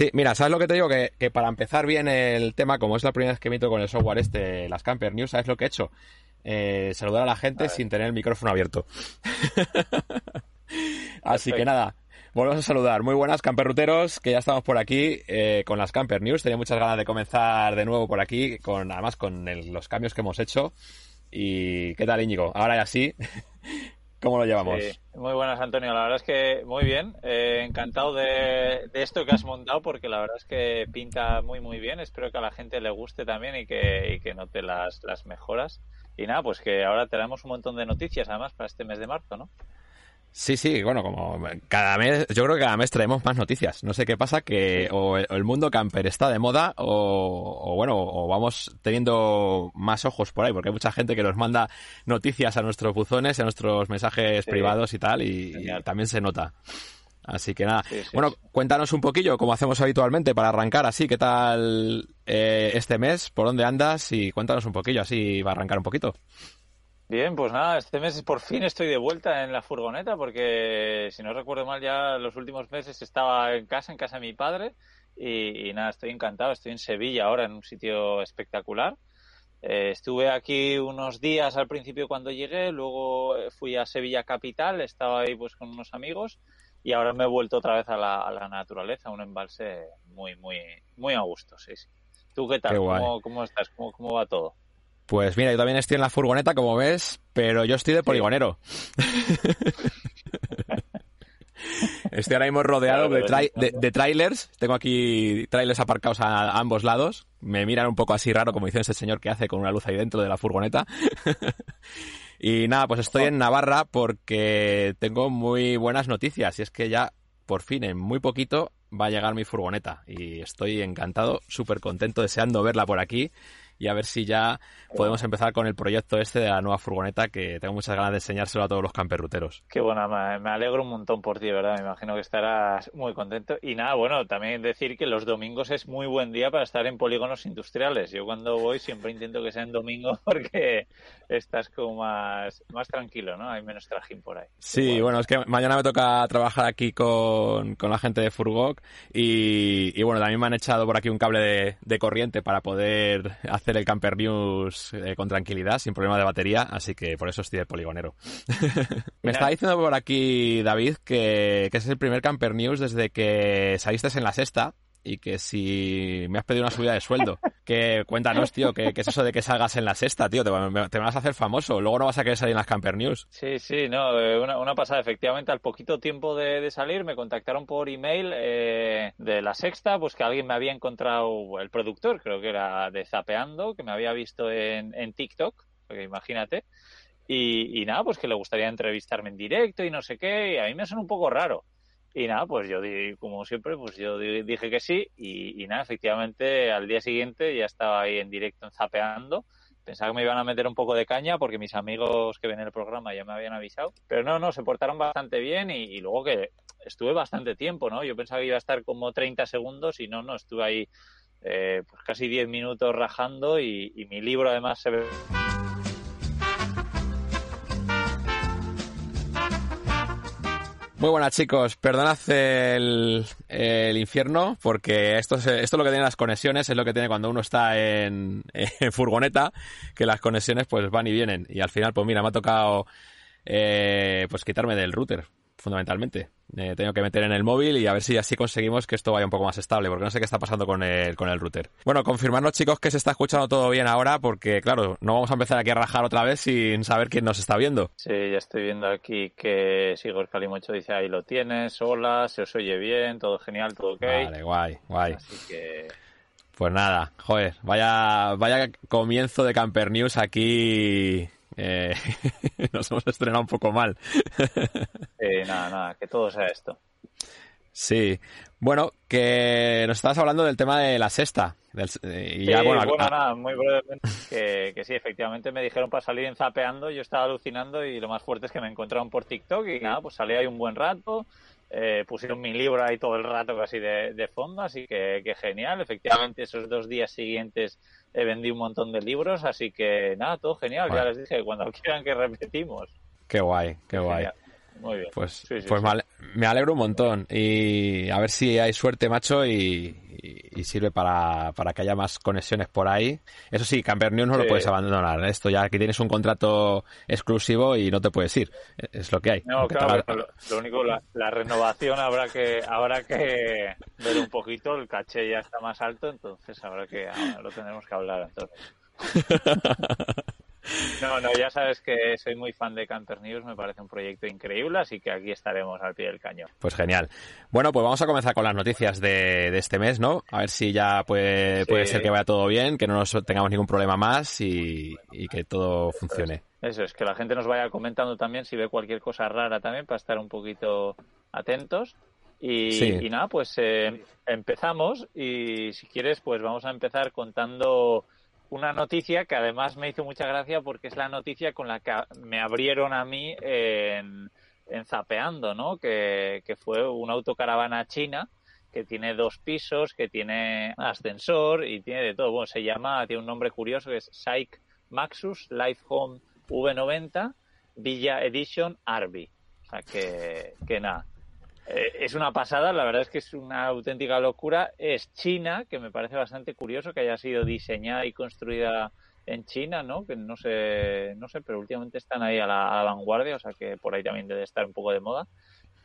Sí, mira, ¿sabes lo que te digo? Que, que, para empezar bien el tema, como es la primera vez que emito con el software este, las Camper News, ¿sabes lo que he hecho? Eh, saludar a la gente sin tener el micrófono abierto. Así que nada, volvemos a saludar. Muy buenas, camperruteros, que ya estamos por aquí eh, con las Camper News. Tenía muchas ganas de comenzar de nuevo por aquí, con además con el, los cambios que hemos hecho. ¿Y qué tal, Íñigo? Ahora ya sí. ¿Cómo lo llevamos? Sí, muy buenas, Antonio. La verdad es que muy bien. Eh, encantado de, de, esto que has montado porque la verdad es que pinta muy, muy bien. Espero que a la gente le guste también y que, y que note las, las mejoras. Y nada, pues que ahora tenemos un montón de noticias además para este mes de marzo, ¿no? Sí, sí, bueno, como cada mes, yo creo que cada mes traemos más noticias. No sé qué pasa, que o el mundo camper está de moda o, bueno, o vamos teniendo más ojos por ahí, porque hay mucha gente que nos manda noticias a nuestros buzones, a nuestros mensajes privados y tal, y, también se nota. Así que nada, bueno, cuéntanos un poquillo, como hacemos habitualmente, para arrancar así, ¿qué tal eh, este mes? ¿Por dónde andas? Y cuéntanos un poquillo, así va a arrancar un poquito. Bien, pues nada, este mes por fin estoy de vuelta en la furgoneta porque si no recuerdo mal ya los últimos meses estaba en casa, en casa de mi padre y, nada, estoy encantado, estoy en Sevilla ahora en un sitio espectacular. Eh, estuve aquí unos días al principio cuando llegué, luego fui a Sevilla capital, estaba ahí pues con unos amigos y ahora me he vuelto otra vez a la, a la naturaleza, un embalse muy, muy, muy a gusto, sí, sí. ¿Tú qué tal? ¿Cómo, ¿Cómo, estás? ¿Cómo, ¿Cómo va todo? Pues mira, yo también estoy en la furgoneta, como ves, pero yo estoy de poligonero. estoy ahora mismo rodeado de, trailers. Tengo aquí trailers aparcados a, ambos lados. Me miran un poco así raro, como dice ese señor que hace con una luz ahí dentro de la furgoneta. y nada, pues estoy en Navarra porque tengo muy buenas noticias. Y es que ya, por fin, en muy poquito, va a llegar mi furgoneta. Y estoy encantado, súper contento, deseando verla por aquí y a ver si ya podemos empezar con el proyecto este de la nueva furgoneta que tengo muchas ganas de enseñárselo a todos los camperruteros. Qué bueno, me alegro un montón por ti, ¿verdad? Me imagino que estarás muy contento. Y nada, bueno, también decir que los domingos es muy buen día para estar en polígonos industriales. Yo cuando voy siempre intento que sea en domingo porque estás como más, más tranquilo, ¿no? Hay menos trajín por ahí. Sí, bueno. es que mañana me toca trabajar aquí con, con la gente de Furgok y, y, bueno, también me han echado por aquí un cable de, de corriente para poder hacer el Camper News eh, con tranquilidad, sin problema de batería, así que por eso estoy de poligonero. Me está diciendo por aquí David que, que es el primer Camper News desde que saliste en la sexta y que si me has pedido una subida de sueldo, que cuéntanos, tío, que, es eso de que salgas en la sexta, tío, te, vas a hacer famoso, luego no vas a querer salir en las Camper News. Sí, sí, no, eh, una, pasada, efectivamente, al poquito tiempo de, salir me contactaron por email eh, de la sexta, pues que alguien me había encontrado, el productor, creo que era de Zapeando, que me había visto en, en TikTok, porque imagínate, y, y nada, pues que le gustaría entrevistarme en directo y no sé qué, y a mí me suena un poco raro. Y nada, pues yo, como siempre, pues yo dije que sí y, nada, efectivamente al día siguiente ya estaba ahí en directo Zapeando. Pensaba que me iban a meter un poco de caña porque mis amigos que ven el programa ya me habían avisado. Pero no, no, se portaron bastante bien y, luego que estuve bastante tiempo, ¿no? Yo pensaba que iba a estar como 30 segundos y no, no, estuve ahí eh, pues casi 10 minutos rajando y, y mi libro además se ve... Muy buenas chicos, perdonad el, el infierno porque esto es, esto lo que tiene las conexiones, es lo que tiene cuando uno está en, en, furgoneta, que las conexiones pues van y vienen y al final pues mira, me ha tocado eh, pues quitarme del router fundamentalmente. Eh, tengo que meter en el móvil y a ver si así conseguimos que esto vaya un poco más estable, porque no sé qué está pasando con el, con el router. Bueno, confirmarnos chicos que se está escuchando todo bien ahora, porque claro, no vamos a empezar aquí a rajar otra vez sin saber quién nos está viendo. Sí, ya estoy viendo aquí que Sigor Calimocho dice ahí lo tienes, hola, se os oye bien, todo genial, todo ok. Vale, guay, guay. Así que... Pues nada, joder, vaya, vaya comienzo de Camper News aquí eh, nos hemos estrenado un poco mal. eh, nada, nada, que todo sea esto. Sí, bueno, que nos estabas hablando del tema de la sexta. Y ya, bueno, nada, muy brevemente, que, que, sí, efectivamente me dijeron para salir en zapeando, yo estaba alucinando y lo más fuerte es que me encontraron por TikTok y nada, pues salí ahí un buen rato, eh, pusieron mi libro ahí todo el rato casi de, de fondo, así que, que, genial. Efectivamente, esos dos días siguientes he vendí un montón de libros, así que nada, todo genial. Ya les dije, cuando quieran que repetimos. Qué guay, qué guay. Muy bien. Pues, pues me alegro un montón. Y a ver si hay suerte, macho, y, sirve para, para, que haya más conexiones por ahí. Eso sí, Camper News no lo puedes abandonar. Esto ya que tienes un contrato exclusivo y no te puedes ir. Es lo que hay. No, claro, lo, único, la, la, renovación habrá que habrá que ver un poquito. El caché ya está más alto, entonces habrá que lo tendremos que hablar. Entonces. No, no, ya sabes que soy muy fan de Canter News, me parece un proyecto increíble, así que aquí estaremos al pie del cañón. Pues genial. Bueno, pues vamos a comenzar con las noticias de, este mes, ¿no? A ver si ya puede, puede ser que vaya todo bien, que no nos tengamos ningún problema más y, que todo funcione. Eso es, que la gente nos vaya comentando también si ve cualquier cosa rara también para estar un poquito atentos. Y, nada, pues eh, empezamos y si quieres, pues vamos a empezar contando una noticia que además me hizo mucha gracia porque es la noticia con la que me abrieron a mí en, Zapeando, ¿no? Que, fue una autocaravana china que tiene dos pisos, que tiene ascensor y tiene de todo. Bueno, se llama, tiene un nombre curioso que es Psych Maxus Life Home V90 Villa Edition Arby. O sea que, que nada, eh, es una pasada, la verdad es que es una auténtica locura. Es China, que me parece bastante curioso que haya sido diseñada y construida en China, ¿no? Que no sé, no sé, pero últimamente están ahí a la, vanguardia, o sea que por ahí también debe estar un poco de moda.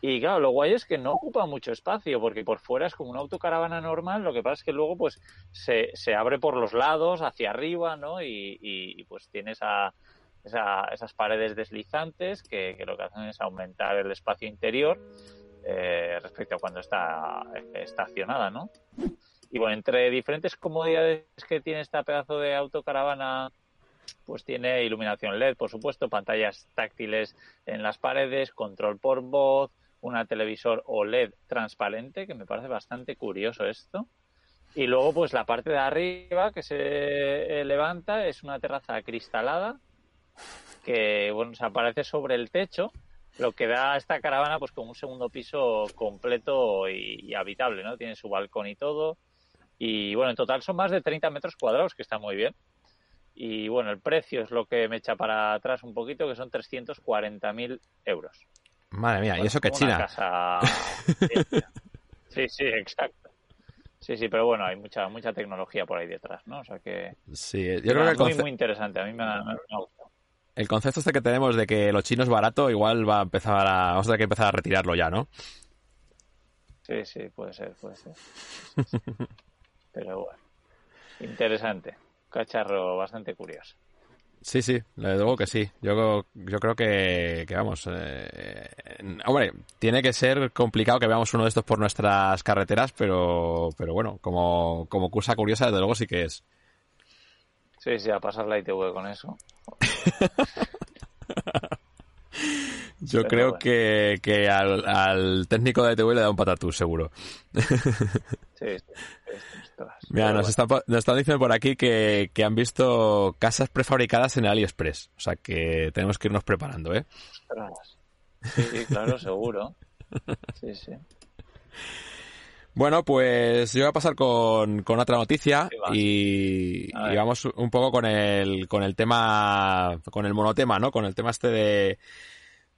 Y claro, lo guay es que no ocupa mucho espacio, porque por fuera es como una autocaravana normal, lo que pasa es que luego pues se, se abre por los lados, hacia arriba, ¿no? Y, pues tiene esa, esas paredes deslizantes que, que, lo que hacen es aumentar el espacio interior eh, respecto a cuando está estacionada, ¿no? Y bueno, entre diferentes comodidades que tiene esta pedazo de autocaravana, pues tiene iluminación LED, por supuesto, pantallas táctiles en las paredes, control por voz, una televisor OLED transparente, que me parece bastante curioso esto. Y luego, pues la parte de arriba que se levanta es una terraza cristalada que, bueno, se aparece sobre el techo lo que da a esta caravana pues como un segundo piso completo y, habitable, ¿no? Tiene su balcón y todo. Y bueno, en total son más de 30 metros cuadrados, que está muy bien. Y bueno, el precio es lo que me echa para atrás un poquito, que son 340.000 euros. Madre mía, ¿y eso que China? sí, sí, exacto. Sí, sí, pero bueno, hay mucha mucha tecnología por ahí detrás, ¿no? O sea que... Sí, yo creo que... Es muy, muy interesante, a mí me ha, me ha gustado el concepto este que tenemos de que lo chino es barato, igual va a empezar a, vamos a tener que empezar a retirarlo ya, ¿no? Sí, sí, puede ser, puede ser. Pero bueno, interesante. Cacharro bastante curioso. Sí, sí, le digo que sí. Yo, yo creo que, vamos, eh, hombre, tiene que ser complicado que veamos uno de estos por nuestras carreteras, pero, pero bueno, como, como cosa curiosa, desde luego sí que es. Sí, sí, a pasar la ITV con eso. Yo creo que, que al, técnico de ITV le da un patatús, seguro. Sí, Mira, nos, están, diciendo por aquí que, que, han visto casas prefabricadas en AliExpress. O sea que tenemos que irnos preparando, ¿eh? Sí, claro, seguro. Sí, sí. Bueno, pues yo voy a pasar con, con otra noticia y, vamos un poco con el, con el tema, con el monotema, ¿no? Con el tema este de,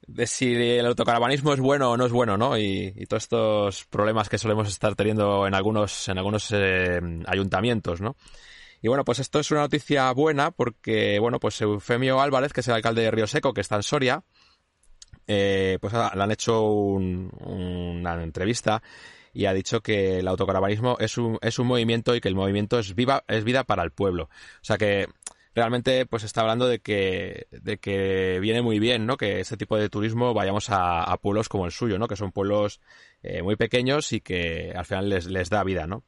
de si el autocaravanismo es bueno o no es bueno, ¿no? Y, todos estos problemas que solemos estar teniendo en algunos, en algunos eh, ayuntamientos, ¿no? Y bueno, pues esto es una noticia buena porque, bueno, pues Eufemio Álvarez, que es el alcalde de Río Seco, que está en Soria, eh, pues le han hecho una entrevista y ha dicho que el autocaravanismo es un, es un movimiento y que el movimiento es, viva, es vida para el pueblo. O sea que realmente pues está hablando de que, de que viene muy bien, ¿no? Que ese tipo de turismo vayamos a, pueblos como el suyo, ¿no? Que son pueblos eh, muy pequeños y que al final les, les da vida, ¿no?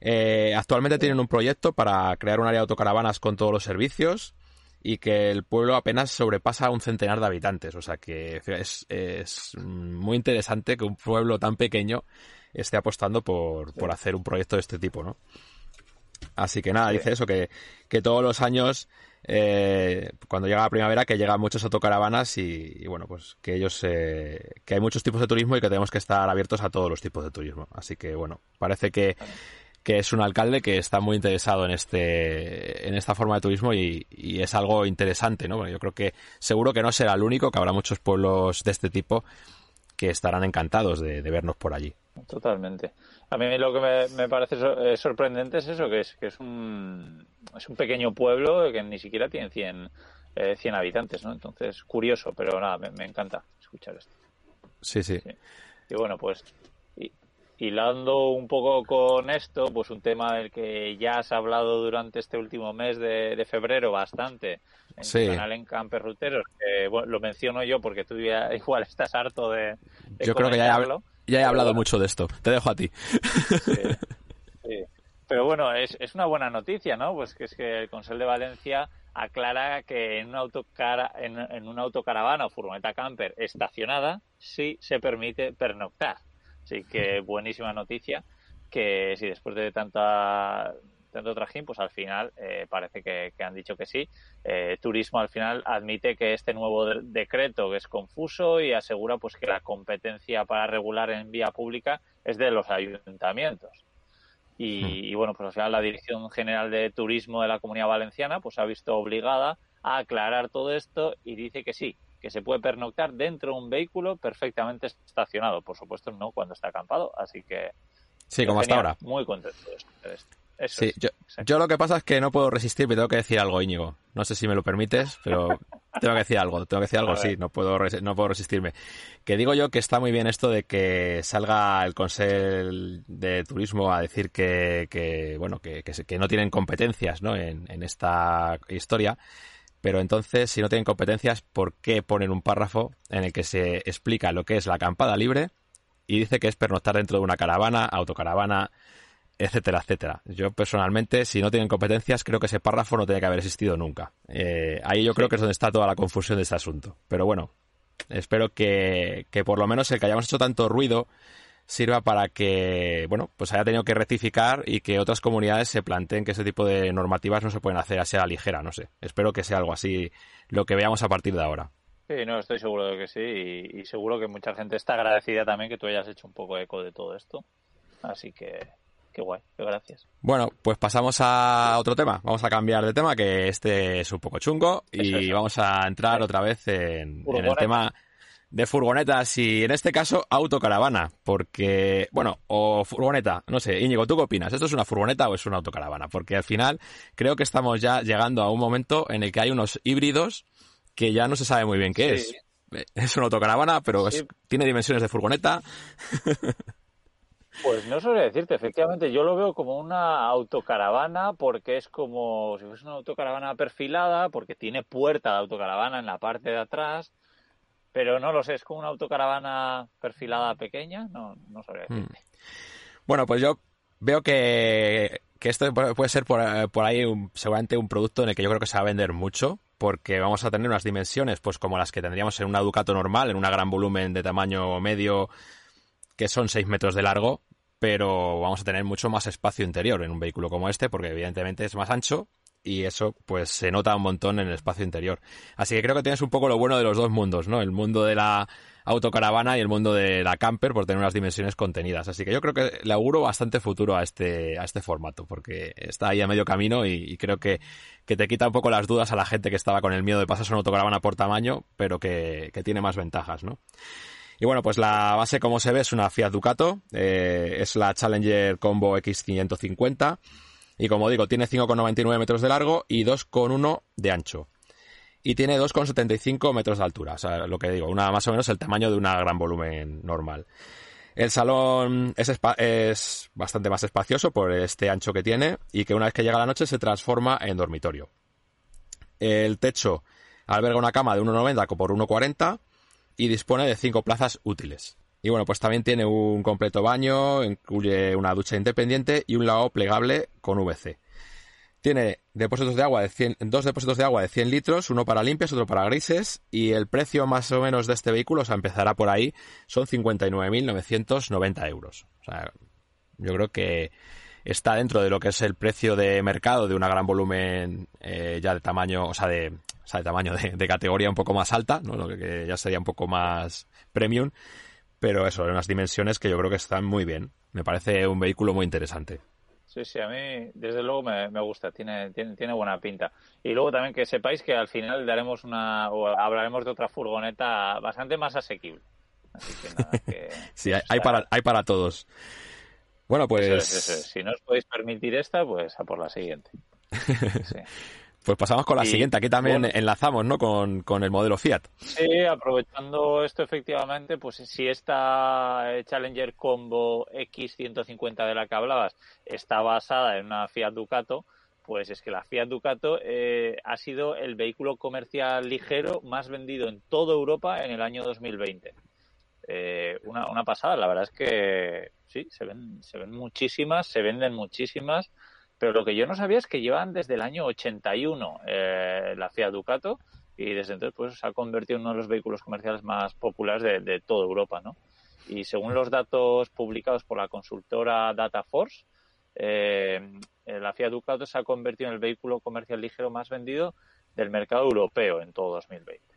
Eh, actualmente tienen un proyecto para crear un área de autocaravanas con todos los servicios y que el pueblo apenas sobrepasa un centenar de habitantes. O sea que es, es muy interesante que un pueblo tan pequeño esté apostando por, por hacer un proyecto de este tipo, ¿no? Así que nada, dice eso, que, que todos los años, eh, cuando llega la primavera, que llegan muchas autocaravanas y, bueno, pues que ellos, eh, que hay muchos tipos de turismo y que tenemos que estar abiertos a todos los tipos de turismo. Así que bueno, parece que, que es un alcalde que está muy interesado en este en esta forma de turismo y, es algo interesante, ¿no? Bueno, yo creo que seguro que no será el único, que habrá muchos pueblos de este tipo que estarán encantados de, vernos por allí. Totalmente. A mí lo que me, parece sorprendente es eso, que es que es un es un pequeño pueblo que ni siquiera tiene 100, eh, 100 habitantes, ¿no? Entonces, curioso, pero nada, me, encanta escuchar esto. sí. sí. Y bueno, pues hilando un poco con esto, pues un tema del que ya has hablado durante este último mes de, febrero bastante en el canal en Camper Ruteros, que lo menciono yo porque tú ya igual estás harto de, Yo creo que ya he, ya he hablado mucho de esto. Te dejo a ti. Sí, Pero bueno, es, es una buena noticia, ¿no? Pues que es que el Consell de Valencia aclara que en una, autocara, en, en una autocaravana o furgoneta camper estacionada sí se permite pernoctar. Así que buenísima noticia que si después de tanta tanto trajín, pues al final eh, parece que, han dicho que sí. Eh, Turismo al final admite que este nuevo decreto es confuso y asegura pues que la competencia para regular en vía pública es de los ayuntamientos. Y, y, bueno, pues al final la Dirección General de Turismo de la Comunidad Valenciana pues ha visto obligada a aclarar todo esto y dice que sí, que se puede pernoctar dentro de un vehículo perfectamente estacionado. Por supuesto, no cuando está acampado. Así que. Sí, como hasta ahora. Muy contento de esto. sí, yo, lo que pasa es que no puedo resistir, me tengo que decir algo, Íñigo. No sé si me lo permites, pero tengo que decir algo, tengo que decir algo, sí, no puedo, no puedo resistirme. Que digo yo que está muy bien esto de que salga el Consejo de Turismo a decir que, que bueno, que, que, no tienen competencias ¿no? en, en esta historia. Pero entonces, si no tienen competencias, ¿por qué ponen un párrafo en el que se explica lo que es la acampada libre y dice que es pernoctar dentro de una caravana, autocaravana, etcétera, etcétera? Yo personalmente, si no tienen competencias, creo que ese párrafo no tiene que haber existido nunca. Eh, ahí yo creo que es donde está toda la confusión de este asunto. Pero bueno, espero que, que por lo menos el que hayamos hecho tanto ruido sirva para que, bueno, pues haya tenido que rectificar y que otras comunidades se planteen que ese tipo de normativas no se pueden hacer así a la ligera, no sé. Espero que sea algo así lo que veamos a partir de ahora. Sí, no, estoy seguro de que sí y, seguro que mucha gente está agradecida también que tú hayas hecho un poco eco de todo esto. Así que, qué guay, qué gracias. Bueno, pues pasamos a otro tema. Vamos a cambiar de tema, que este es un poco chungo y vamos a entrar otra vez en, en el tema de furgonetas y en este caso autocaravana, porque, bueno, o furgoneta, no sé, Íñigo, ¿tú qué opinas? ¿Esto es una furgoneta o es una autocaravana? Porque al final creo que estamos ya llegando a un momento en el que hay unos híbridos que ya no se sabe muy bien qué es. Es una autocaravana, pero tiene dimensiones de furgoneta. Pues no sabría decirte, efectivamente, yo lo veo como una autocaravana porque es como si fuese una autocaravana perfilada, porque tiene puerta de autocaravana en la parte de atrás, pero no lo sé, es como una autocaravana perfilada pequeña, no, no sabría hmm. Bueno, pues yo veo que, esto puede ser por, ahí seguramente un producto en el que yo creo que se va a vender mucho, porque vamos a tener unas dimensiones pues como las que tendríamos en una Ducato normal, en una gran volumen de tamaño medio, que son 6 metros de largo, pero vamos a tener mucho más espacio interior en un vehículo como este, porque evidentemente es más ancho y eso pues se nota un montón en el espacio interior. Así que creo que tienes un poco lo bueno de los dos mundos, ¿no? El mundo de la autocaravana y el mundo de la camper por tener unas dimensiones contenidas. Así que yo creo que le auguro bastante futuro a este, a este formato, porque está ahí a medio camino y, creo que, que, te quita un poco las dudas a la gente que estaba con el miedo de pasarse una autocaravana por tamaño, pero que, que tiene más ventajas, ¿no? Y bueno, pues la base, como se ve, es una Fiat Ducato, eh, es la Challenger Combo X550 y como digo, tiene 5,99 metros de largo y 2,1 de ancho. Y tiene 2,75 metros de altura. O sea, lo que digo, una, más o menos el tamaño de una gran volumen normal. El salón es, bastante más espacioso por este ancho que tiene y que una vez que llega la noche se transforma en dormitorio. El techo alberga una cama de 1,90 por 1,40 y dispone de 5 plazas útiles. Y bueno, pues también tiene un completo baño, incluye una ducha independiente y un lavabo plegable con VC. Tiene depósitos de agua de dos depósitos de agua de 100 litros, uno para limpias, otro para grises, y el precio más o menos de este vehículo, o sea, empezará por ahí, son 59.990 euros. O sea, yo creo que está dentro de lo que es el precio de mercado de una gran volumen eh, ya de tamaño, o sea, de, o sea, de tamaño de, categoría un poco más alta, ¿no? lo que ya sería un poco más premium pero eso, en unas dimensiones que yo creo que están muy bien. Me parece un vehículo muy interesante. Sí, sí, a mí desde luego me, gusta, tiene, tiene, tiene, buena pinta. Y luego también que sepáis que al final daremos una, o hablaremos de otra furgoneta bastante más asequible. Así que nada, que, sí, hay, para, hay para todos. Bueno, pues... Si no os podéis permitir esta, pues a por la siguiente. Sí. Pues pasamos con la siguiente. Aquí también enlazamos, ¿no? Con, el modelo Fiat. Sí, aprovechando esto efectivamente, pues si esta eh, Challenger Combo X150 de la que hablabas está basada en una Fiat Ducato, pues es que la Fiat Ducato eh, ha sido el vehículo comercial ligero más vendido en toda Europa en el año 2020. Eh, una, una pasada, la verdad es que sí, se ven, se ven muchísimas, se venden muchísimas pero lo que yo no sabía es que llevan desde el año 81 eh, la Fiat Ducato y desde entonces pues se ha convertido en uno de los vehículos comerciales más populares de, toda Europa, ¿no? Y según los datos publicados por la consultora DataForce, eh, eh, la Fiat Ducato se ha convertido en el vehículo comercial ligero más vendido del mercado europeo en todo 2020.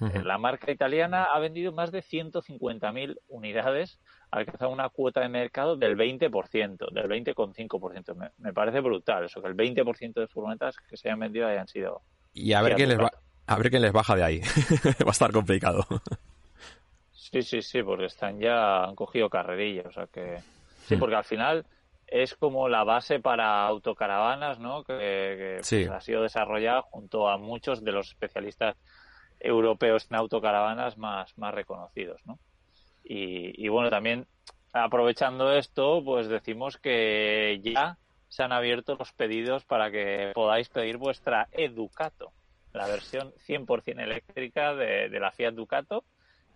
La marca italiana ha vendido más de 150.000 unidades, alcanzado una cuota de mercado del 20%, del 20,5%. Me, me parece brutal eso, que el 20% de furgonetas que se hayan vendido hayan sido... Y a ver quién les, va, a ver quién les baja de ahí. va a estar complicado. sí, sí, sí, porque están ya, han cogido carrerilla, o sea que... Sí, porque al final es como la base para autocaravanas, ¿no? Que, pues, ha sido desarrollada junto a muchos de los especialistas europeos en autocaravanas más, más reconocidos, ¿no? Y, bueno, también aprovechando esto, pues decimos que ya se han abierto los pedidos para que podáis pedir vuestra Educato, la versión 100% eléctrica de, la Fiat Ducato,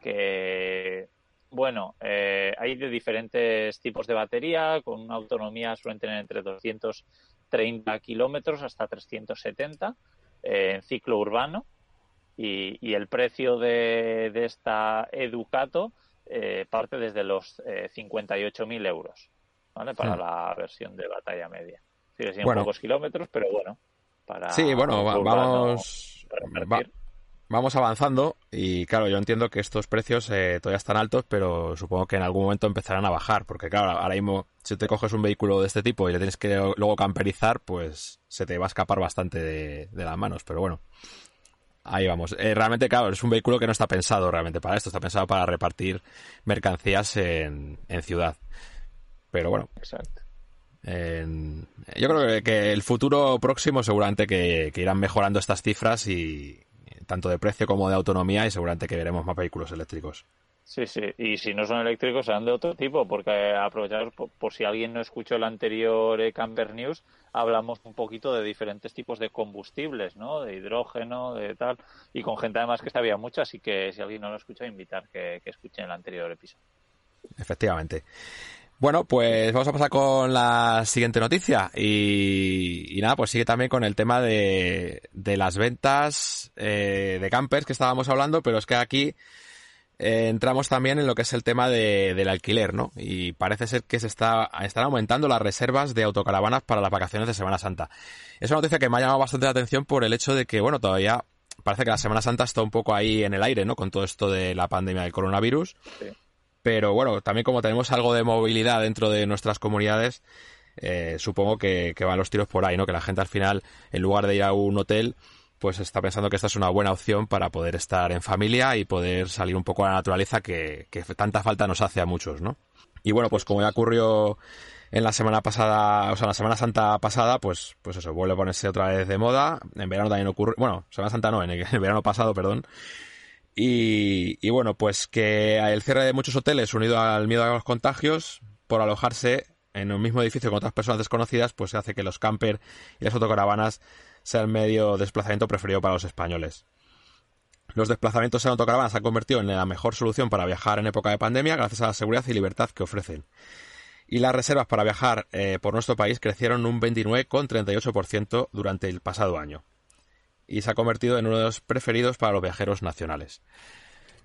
que, bueno, eh, hay de diferentes tipos de batería, con una autonomía suelen tener entre 230 kilómetros hasta 370 eh, en ciclo urbano, y, el precio de, de esta Educato eh, parte desde los eh, 58.000 euros, ¿vale? Para la versión de batalla media. Sigue siendo pocos kilómetros, pero bueno, para... Sí, bueno, vamos... vamos avanzando y claro, yo entiendo que estos precios eh, todavía están altos, pero supongo que en algún momento empezarán a bajar, porque claro, ahora mismo si te coges un vehículo de este tipo y le tienes que luego camperizar, pues se te va a escapar bastante de las manos, pero bueno, Ahí vamos. Eh, realmente, claro, es un vehículo que no está pensado realmente para esto, está pensado para repartir mercancías en, ciudad. Pero bueno. Exacto. yo creo que, el futuro próximo seguramente que, irán mejorando estas cifras y tanto de precio como de autonomía y seguramente que veremos más vehículos eléctricos. Sí, sí, y si no son eléctricos serán de otro tipo, porque aprovechar por, si alguien no escuchó el anterior eh, Camper News, hablamos un poquito de diferentes tipos de combustibles, ¿no? De hidrógeno, de tal, y con gente además que sabía mucho, así que si alguien no lo escucha, invitar que, que escuchen el anterior episodio. Efectivamente. Bueno, pues vamos a pasar con la siguiente noticia. Y, nada, pues sigue también con el tema de, de las ventas eh, de campers que estábamos hablando, pero es que aquí eh, entramos también en lo que es el tema de, del alquiler, ¿no? Y parece ser que se está, están aumentando las reservas de autocaravanas para las vacaciones de Semana Santa. Es una noticia que me ha llamado bastante la atención por el hecho de que, bueno, todavía parece que la Semana Santa está un poco ahí en el aire, ¿no? Con todo esto de la pandemia del coronavirus. Pero bueno, también como tenemos algo de movilidad dentro de nuestras comunidades, eh, supongo que, que van los tiros por ahí, ¿no? Que la gente al final, en lugar de ir a un hotel, pues está pensando que esta es una buena opción para poder estar en familia y poder salir un poco a la naturaleza que, tanta falta nos hace a muchos, ¿no? Y bueno, pues como ya ocurrió en la semana pasada, o sea, la Semana Santa pasada, pues, pues eso, vuelve a ponerse otra vez de moda. En verano también ocurre, bueno, Semana Santa no, en el, verano pasado, perdón. Y, y, bueno, pues que el cierre de muchos hoteles unido al miedo a los contagios por alojarse en un mismo edificio con otras personas desconocidas, pues hace que los camper y las autocaravanas sea el medio de desplazamiento preferido para los españoles. Los desplazamientos en autocaravanas se han convertido en la mejor solución para viajar en época de pandemia gracias a la seguridad y libertad que ofrecen. Y las reservas para viajar eh, por nuestro país crecieron un 29,38% durante el pasado año. Y se ha convertido en uno de los preferidos para los viajeros nacionales.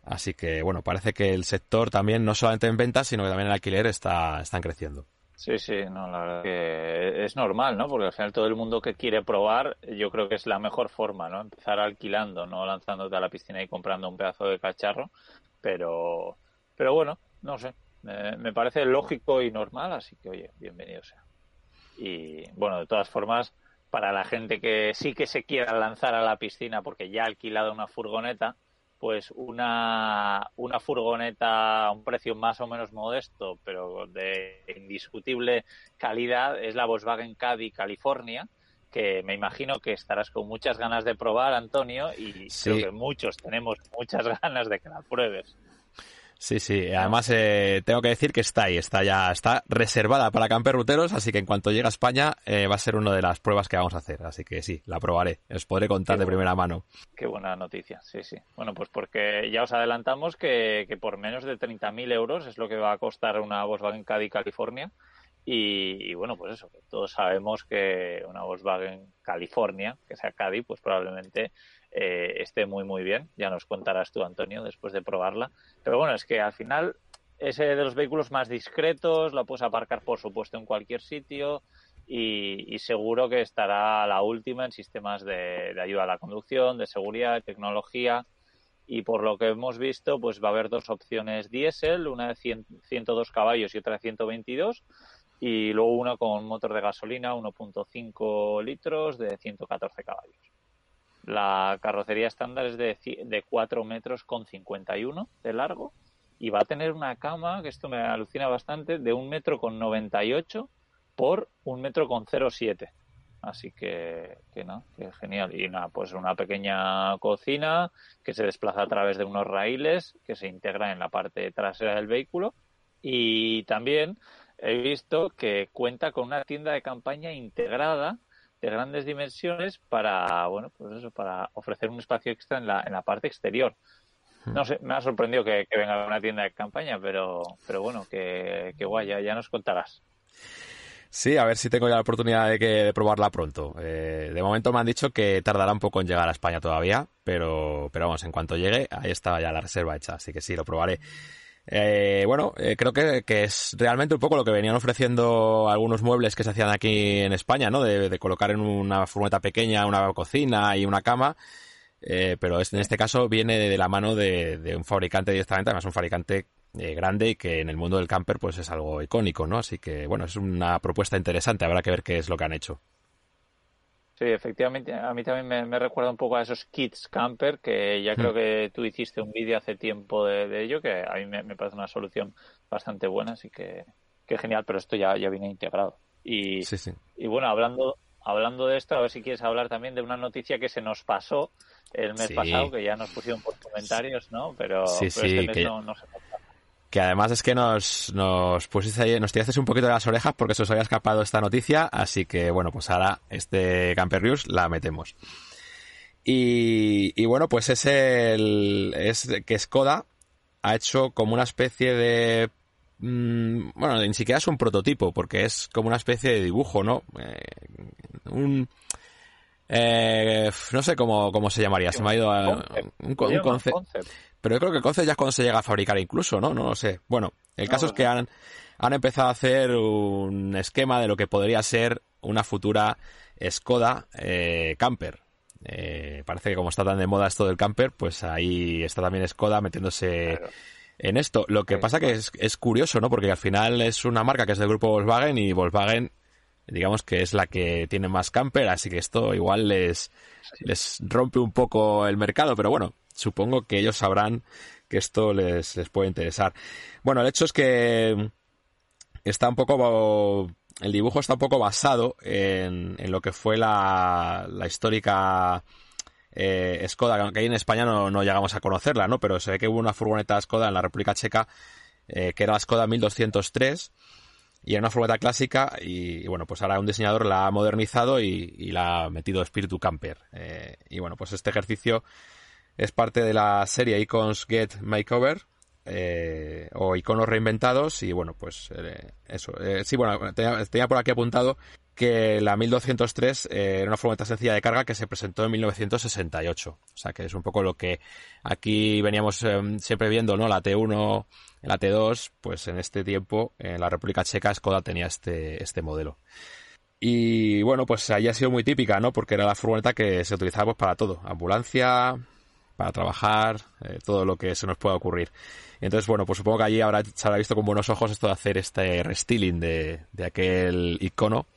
Así que, bueno, parece que el sector también, no solamente en ventas, sino que también en alquiler, está, están creciendo. Sí, sí, no, la verdad que es normal, ¿no? Porque al final todo el mundo que quiere probar, yo creo que es la mejor forma, ¿no? Empezar alquilando, no lanzándote a la piscina y comprando un pedazo de cacharro, pero, pero bueno, no sé, me, parece lógico y normal, así que oye, bienvenido sea. Y bueno, de todas formas, para la gente que sí que se quiera lanzar a la piscina porque ya ha alquilado una furgoneta, pues una, una furgoneta a un precio más o menos modesto, pero de indiscutible calidad, es la Volkswagen Caddy California, que me imagino que estarás con muchas ganas de probar, Antonio, y creo que muchos tenemos muchas ganas de que la pruebes. Sí, sí. Además, eh, tengo que decir que está ahí, está ya, está reservada para camper ruteros, así que en cuanto llegue a España eh, va a ser una de las pruebas que vamos a hacer. Así que sí, la probaré. Os podré contar de primera mano. Qué buena noticia, sí, sí. Bueno, pues porque ya os adelantamos que, que por menos de 30.000 euros es lo que va a costar una Volkswagen Caddy California. Y, y, bueno, pues eso, todos sabemos que una Volkswagen California, que sea Caddy, pues probablemente eh, esté muy muy bien. Ya nos contarás tú, Antonio, después de probarla. Pero bueno, es que al final ese de los vehículos más discretos, lo puedes aparcar por supuesto en cualquier sitio y, seguro que estará la última en sistemas de, ayuda a la conducción, de seguridad, de tecnología y por lo que hemos visto pues va a haber dos opciones diésel, una de 102 caballos y otra de 122 y luego una con motor de gasolina 1.5 litros de 114 caballos. La carrocería estándar es de, de 4 metros con 51 de largo y va a tener una cama, que esto me alucina bastante, de 1 metro con 98 por 1 metro con 07. Así que, que no, que genial. Y nada, pues una pequeña cocina que se desplaza a través de unos raíles que se integra en la parte trasera del vehículo. Y también he visto que cuenta con una tienda de campaña integrada de grandes dimensiones para, bueno, pues eso, para ofrecer un espacio extra en la, en la parte exterior. Hmm. No sé, me ha sorprendido que, venga una tienda de campaña, pero, pero bueno, que, que guay, ya, nos contarás. Sí, a ver si tengo ya la oportunidad de, que, de probarla pronto. Eh, de momento me han dicho que tardará un poco en llegar a España todavía, pero, pero vamos, en cuanto llegue, ahí está ya la reserva hecha, así que sí, lo probaré. Eh, bueno, eh, creo que, es realmente un poco lo que venían ofreciendo algunos muebles que se hacían aquí en España, ¿no? De, colocar en una furgoneta pequeña una cocina y una cama. Eh, pero en este caso viene de la mano de, un fabricante directamente, además un fabricante grande y que en el mundo del camper pues es algo icónico, ¿no? Así que bueno, es una propuesta interesante, habrá que ver qué es lo que han hecho. Sí, efectivamente, a mí también me, recuerda un poco a esos kits camper, que ya creo hmm. que tú hiciste un vídeo hace tiempo de, ello, que a mí me, parece una solución bastante buena, así que, que genial, pero esto ya, ya viene integrado. Y, y bueno, hablando, hablando de esto, a ver si quieres hablar también de una noticia que se nos pasó el mes pasado, que ya nos pusieron por comentarios, ¿no? Pero, este mes no, no se que además es que nos, nos pusiste ahí, nos tiraste un poquito de las orejas porque se os había escapado esta noticia, así que bueno, pues ahora este Camper News la metemos. Y, y bueno, pues es el, es que Skoda ha hecho como una especie de mm, bueno, ni siquiera es un prototipo, porque es como una especie de dibujo, ¿no? Eh, un, eh, no sé cómo, cómo se llamaría, se me ha ido a, un, concepto. Pero yo creo que el concept ya es cuando se llega a fabricar incluso, ¿no? No lo sé. Bueno, el caso es que han, han empezado a hacer un esquema de lo que podría ser una futura Skoda eh, camper. Eh, parece que como está tan de moda esto del camper, pues ahí está también Skoda metiéndose en esto. Lo que pasa que es, es, curioso, ¿no? Porque al final es una marca que es del grupo Volkswagen y Volkswagen, digamos que es la que tiene más camper, así que esto igual les, les rompe un poco el mercado, pero bueno, supongo que ellos sabrán que esto les, les puede interesar. Bueno, el hecho es que está un poco el dibujo está un poco basado en, en lo que fue la, la histórica eh, Skoda, que ahí en España no, no, llegamos a conocerla, ¿no? Pero se ve que hubo una furgoneta Skoda en la República Checa eh, que era la Skoda 1203 y era una furgoneta clásica y, bueno, pues ahora un diseñador la ha modernizado y, la ha metido espíritu camper. Eh, y bueno, pues este ejercicio es parte de la serie Icons Get Makeover. Eh, o iconos reinventados y bueno pues eh, eso eh, sí bueno tenía, por aquí apuntado que la 1203 era una furgoneta sencilla de carga que se presentó en 1968 o sea que es un poco lo que aquí veníamos siempre viendo no la T1 la T2 pues en este tiempo en la República Checa Skoda tenía este este modelo. Y bueno pues allí ha sido muy típica no porque era la furgoneta que se utilizaba pues, para todo. Ambulancia para trabajar, eh, todo lo que se nos pueda ocurrir. entonces, bueno, pues supongo que allí habrá, se habrá visto con buenos ojos esto de hacer este restyling de, de aquel icono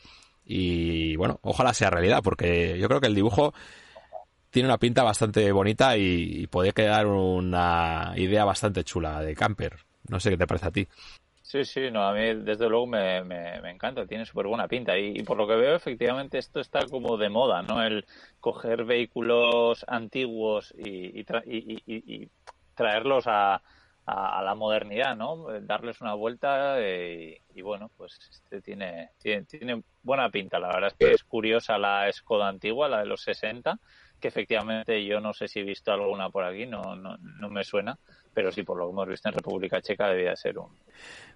y bueno, ojalá sea realidad, porque yo creo que el dibujo tiene una pinta bastante bonita y, puede quedar una idea bastante chula de camper. No sé qué te parece a ti. Sí, sí, no, a mí desde luego me, me, encanta, tiene súper buena pinta y, por lo que veo efectivamente esto está como de moda, ¿no? El coger vehículos antiguos y, y traerlos a, a, la modernidad, ¿no? Darles una vuelta eh, y, bueno, pues este tiene, tiene, buena pinta. La verdad es que es curiosa la Skoda antigua, la de los 60, que efectivamente yo no sé si he visto alguna por aquí, no, no, no me suena, pero sí por lo que hemos visto en República Checa debía ser un.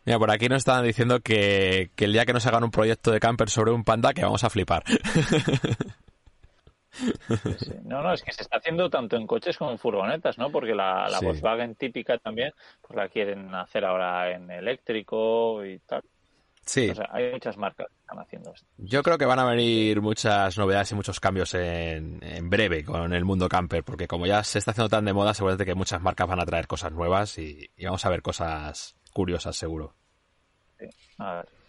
Mira, por aquí nos estaban diciendo que, que el día que nos hagan un proyecto de camper sobre un panda, que vamos a flipar. No, no, es que se está haciendo tanto en coches como en furgonetas, ¿no? Porque la, Volkswagen típica también, pues la quieren hacer ahora en eléctrico y tal. Sí. O sea, hay muchas marcas que están haciendo esto. Yo creo que van a venir muchas novedades y muchos cambios en, breve con el mundo camper, porque como ya se está haciendo tan de moda, seguramente que muchas marcas van a traer cosas nuevas y, y vamos a ver cosas curiosas, seguro. Sí, a ver.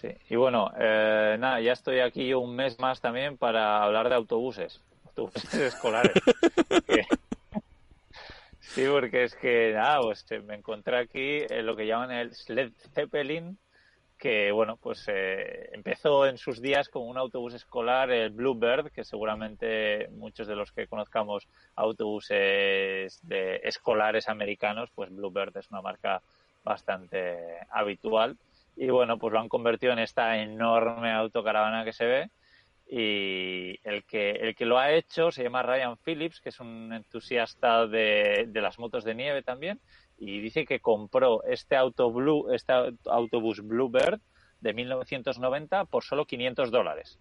Sí, y bueno, eh, nada, ya estoy aquí un mes más también para hablar de autobuses, autobuses escolares. sí, porque es que, nada, pues eh, me encontré aquí en lo que llaman el Sled Zeppelin, que, bueno, pues eh, empezó en sus días como un autobús escolar, el Bluebird, que seguramente muchos de los que conozcamos autobuses de escolares americanos, pues Bluebird es una marca bastante habitual y bueno, pues lo han convertido en esta enorme autocaravana que se ve y el que, el que lo ha hecho se llama Ryan Phillips, que es un entusiasta de, de las motos de nieve también y dice que compró este, auto blue, este autobús Bluebird de 1990 por solo 500 dólares.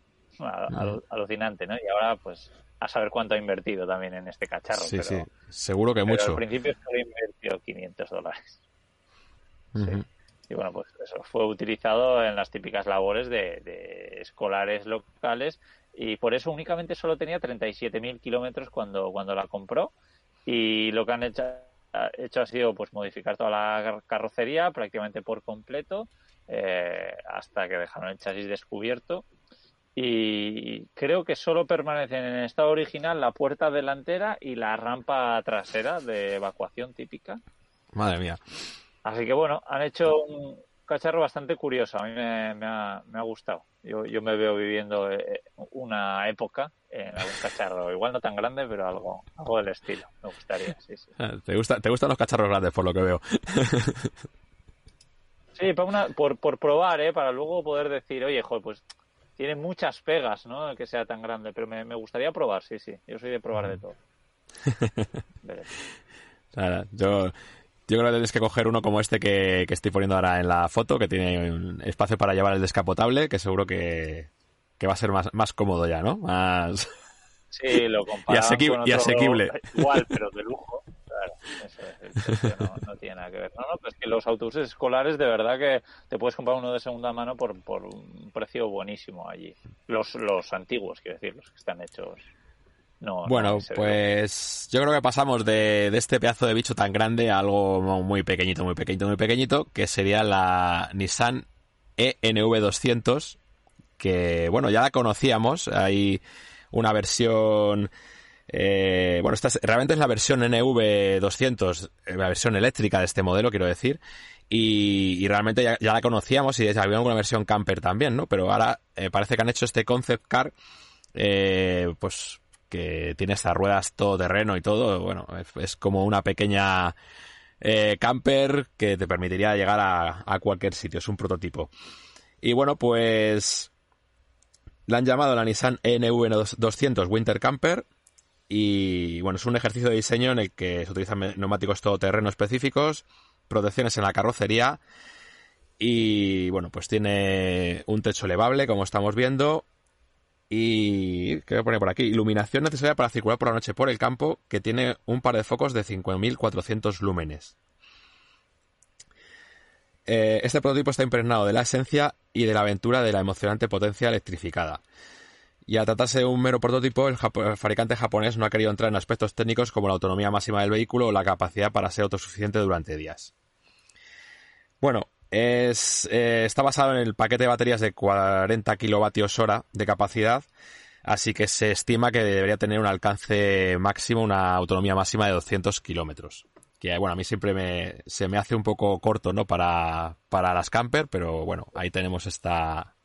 alucinante, ¿no? Y ahora, pues, a saber cuánto ha invertido también en este cacharro. Sí, sí, seguro que mucho. Al principio solo invirtió 500 dólares. sí. Y bueno, pues eso fue utilizado en las típicas labores de, escolares locales y por eso únicamente solo tenía 37.000 kilómetros cuando, cuando la compró y lo que han hecho, hecho ha sido pues modificar toda la carrocería prácticamente por completo eh, hasta que dejaron el chasis descubierto y creo que solo permanecen en estado original la puerta delantera y la rampa trasera de evacuación típica. Madre mía. Así que bueno, han hecho un cacharro bastante curioso. A mí me, ha, gustado. Yo, yo, me veo viviendo eh, una época en algún cacharro. Igual no tan grande, pero algo, algo del estilo. Me gustaría, sí, sí. Ah, ¿Te, gusta, te gustan los cacharros grandes, por lo que veo. sí, para una, por, por probar, ¿eh? Para luego poder decir, oye, joder, pues tiene muchas pegas, ¿no? Que sea tan grande. Pero me, me gustaría probar, sí, sí. Yo soy de probar de todo. yo yo creo que tienes que coger uno como este que, estoy poniendo ahora en la foto, que tiene un espacio para llevar el descapotable, que seguro que, va a ser más, más cómodo ya, ¿no? Más... Sí, lo y, y asequible. Igual, pero de lujo. Claro, eso, no, tiene nada que ver. No, no, pues que los autobuses escolares de verdad que te puedes comprar uno de segunda mano por, por un precio buenísimo allí. Los, los antiguos, quiero decir, los que están hechos bueno, pues yo creo que pasamos de, este pedazo de bicho tan grande a algo muy pequeñito, muy pequeñito, muy pequeñito, que sería la Nissan ENV200, que bueno, ya la conocíamos, hay una versión... Eh, bueno, esta realmente es la versión NV200, eh, la versión eléctrica de este modelo, quiero decir, y, realmente ya, la conocíamos y ya había una versión camper también, ¿no? Pero ahora eh, parece que han hecho este concept car, pues que tiene estas ruedas todo terreno y todo, bueno, es, como una pequeña eh, camper que te permitiría llegar a, cualquier sitio, es un prototipo. Y bueno, pues la han llamado la Nissan NV200 Winter Camper y bueno, es un ejercicio de diseño en el que se utilizan neumáticos todoterreno específicos, protecciones en la carrocería y bueno, pues tiene un techo elevable como estamos viendo, y, ¿qué voy a poner por aquí? Iluminación necesaria para circular por la noche por el campo, que tiene un par de focos de 5.400 lúmenes. Eh, este prototipo está impregnado de la esencia y de la aventura de la emocionante potencia electrificada. Y al tratarse de un mero prototipo, el, fabricante japonés no ha querido entrar en aspectos técnicos como la autonomía máxima del vehículo o la capacidad para ser autosuficiente durante días. Bueno, es, eh, está basado en el paquete de baterías de 40 kilovatios hora de capacidad, así que se estima que debería tener un alcance máximo, una autonomía máxima de 200 kilómetros. Que bueno, a mí siempre me, se me hace un poco corto, ¿no? Para, para las camper, pero bueno, ahí tenemos esta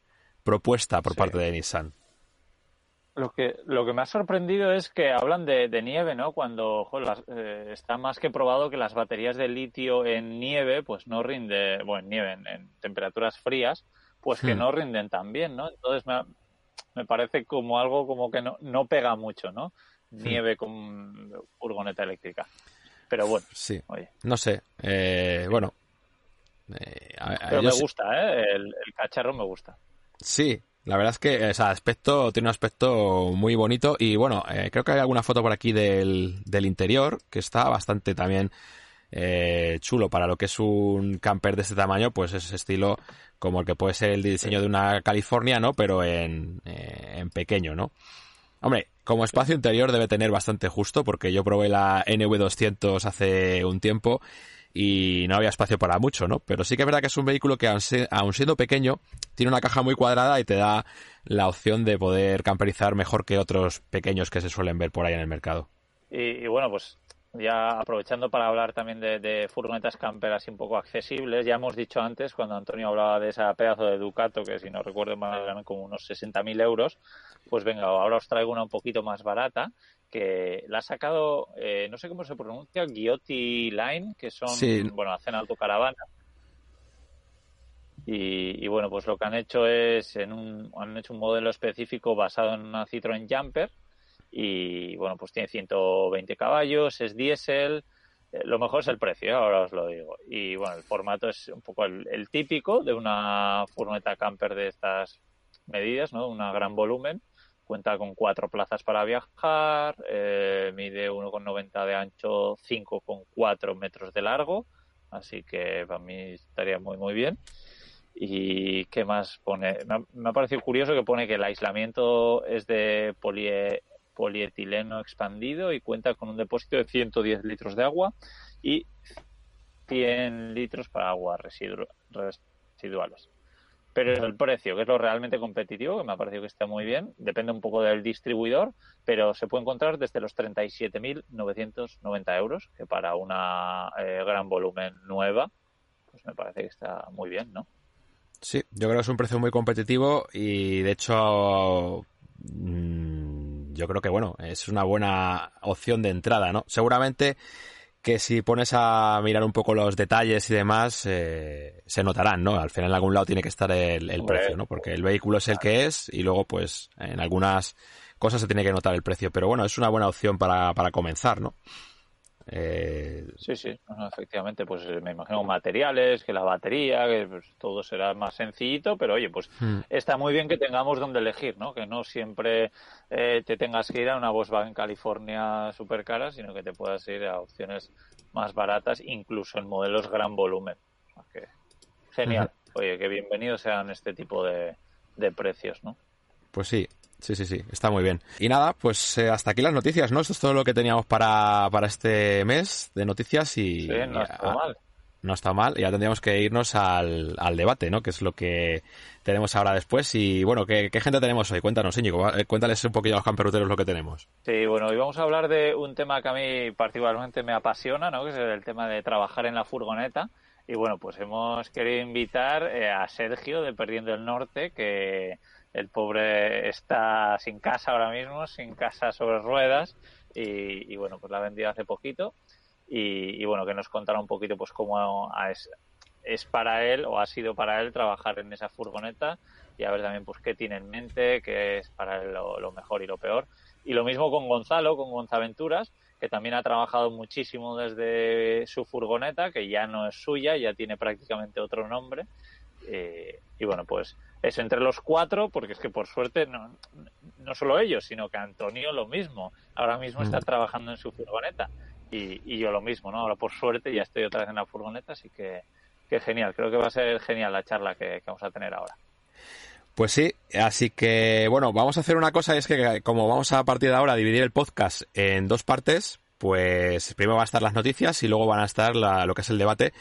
propuesta por parte de Nissan. Lo que, lo que me ha sorprendido es que hablan de, nieve, ¿no? Cuando eh, está más que probado que las baterías de litio en nieve, pues no rinde, bueno, en nieve, en, temperaturas frías, pues que hmm. no rinden tan bien, ¿no? Entonces me, me, parece como algo como que no, no pega mucho, ¿no? Hmm. Nieve con furgoneta eléctrica. Pero bueno, sí. No sé, eh, bueno. Eh, Pero me gusta, ¿eh? El, el cacharro me gusta. Sí, la verdad es que ese aspecto tiene un aspecto muy bonito y bueno, eh, creo que hay alguna foto por aquí del, del interior que está bastante también eh, chulo para lo que es un camper de este tamaño, pues es estilo como el que puede ser el diseño de una California, ¿no? Pero en, eh, en pequeño, ¿no? Hombre, como espacio interior debe tener bastante justo porque yo probé la NV200 hace un tiempo y no había espacio para mucho, ¿no? Pero sí que es verdad que es un vehículo que, aun siendo pequeño, tiene una caja muy cuadrada y te da la opción de poder camperizar mejor que otros pequeños que se suelen ver por ahí en el mercado. Y, bueno, pues ya aprovechando para hablar también de, furgonetas camper así un poco accesibles, ya hemos dicho antes, cuando Antonio hablaba de esa pedazo de Ducato, que si no recuerdo mal eran como unos 60.000 euros, pues venga, ahora os traigo una un poquito más barata, que la ha sacado, eh, no sé cómo se pronuncia, Giotti Line, que son, bueno, hacen autocaravana. Y, y bueno, pues lo que han hecho es, en un, han hecho un modelo específico basado en una Citroën Jumper y bueno, pues tiene 120 caballos, es diésel, eh, lo mejor es el precio, ¿eh? ahora os lo digo. Y bueno, el formato es un poco el, el típico de una furgoneta camper de estas medidas, ¿no? Una gran volumen Cuenta con cuatro plazas para viajar, eh, mide 1,90 de ancho, 5,4 metros de largo, así que para mí estaría muy muy bien. ¿Y qué más pone? Me ha, parecido curioso que pone que el aislamiento es de polietileno expandido y cuenta con un depósito de 110 litros de agua y 100 litros para aguas residuales pero el precio, que es lo realmente competitivo, que me ha parecido que está muy bien. Depende un poco del distribuidor, pero se puede encontrar desde los 37.990 euros, que para una eh, gran volumen nueva, pues me parece que está muy bien, ¿no? Sí, yo creo que es un precio muy competitivo y de hecho mm, yo creo que bueno, es una buena opción de entrada, ¿no? Seguramente que si pones a mirar un poco los detalles y demás, eh, se notarán, ¿no? Al final en algún lado tiene que estar el, precio, ¿no? Porque el vehículo es el que es y luego, pues, en algunas cosas se tiene que notar el precio. Pero bueno, es una buena opción para, para comenzar, ¿no? Eh... Sí, sí, efectivamente, pues me imagino materiales, que la batería, que pues, todo será más sencillito, pero oye, pues hmm. está muy bien que tengamos donde elegir, ¿no? Que no siempre eh, te tengas que ir a una Volkswagen California super cara, sino que te puedas ir a opciones más baratas, incluso en modelos gran volumen. genial. Oye, que bienvenidos sean este tipo de, de precios, ¿no? Pues sí, Sí, sí, sí, está muy bien. Y nada, pues eh, hasta aquí las noticias, ¿no? Esto es todo lo que teníamos para, para este mes de noticias y... Sí, no está mal. No está mal, ya tendríamos que irnos al, al debate, ¿no? Que es lo que tenemos ahora después. Y bueno, ¿qué, gente tenemos hoy? Cuéntanos, Íñigo, eh, cuéntales un poquito a los camperuteros lo que tenemos. Sí, bueno, hoy vamos a hablar de un tema que a mí particularmente me apasiona, ¿no? Que es el tema de trabajar en la furgoneta. Y bueno, pues hemos querido invitar eh, a Sergio de Perdiendo el Norte, que el pobre está sin casa ahora mismo, sin casa sobre ruedas y, bueno, pues la ha vendido hace poquito y, bueno, que nos contara un poquito pues cómo es, para él o ha sido para él trabajar en esa furgoneta y a ver también pues qué tiene en mente, qué es para él lo, mejor y lo peor. Y lo mismo con Gonzalo, con Gonzaventuras, que también ha trabajado muchísimo desde su furgoneta, que ya no es suya, ya tiene prácticamente otro nombre. Eh, y bueno, pues eso entre los cuatro, porque es que por suerte no, no solo ellos, sino que Antonio lo mismo. Ahora mismo está mm. trabajando en su furgoneta y, y, yo lo mismo, ¿no? Ahora por suerte ya estoy otra vez en la furgoneta, así que, que genial. Creo que va a ser genial la charla que, vamos a tener ahora. Pues sí, así que bueno, vamos a hacer una cosa, es que como vamos a partir de ahora a dividir el podcast en dos partes, pues primero van a estar las noticias y luego van a estar lo que es el debate.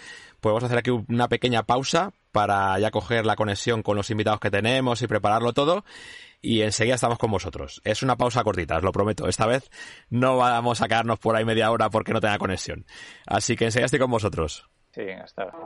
Pues vamos a hacer aquí una pequeña pausa para ya coger la conexión con los invitados que tenemos y prepararlo todo. Y enseguida estamos con vosotros. Es una pausa cortita, os lo prometo. Esta vez no vamos a quedarnos por ahí media hora porque no tenga conexión. Así que enseguida estoy con vosotros. Sí, hasta ahora.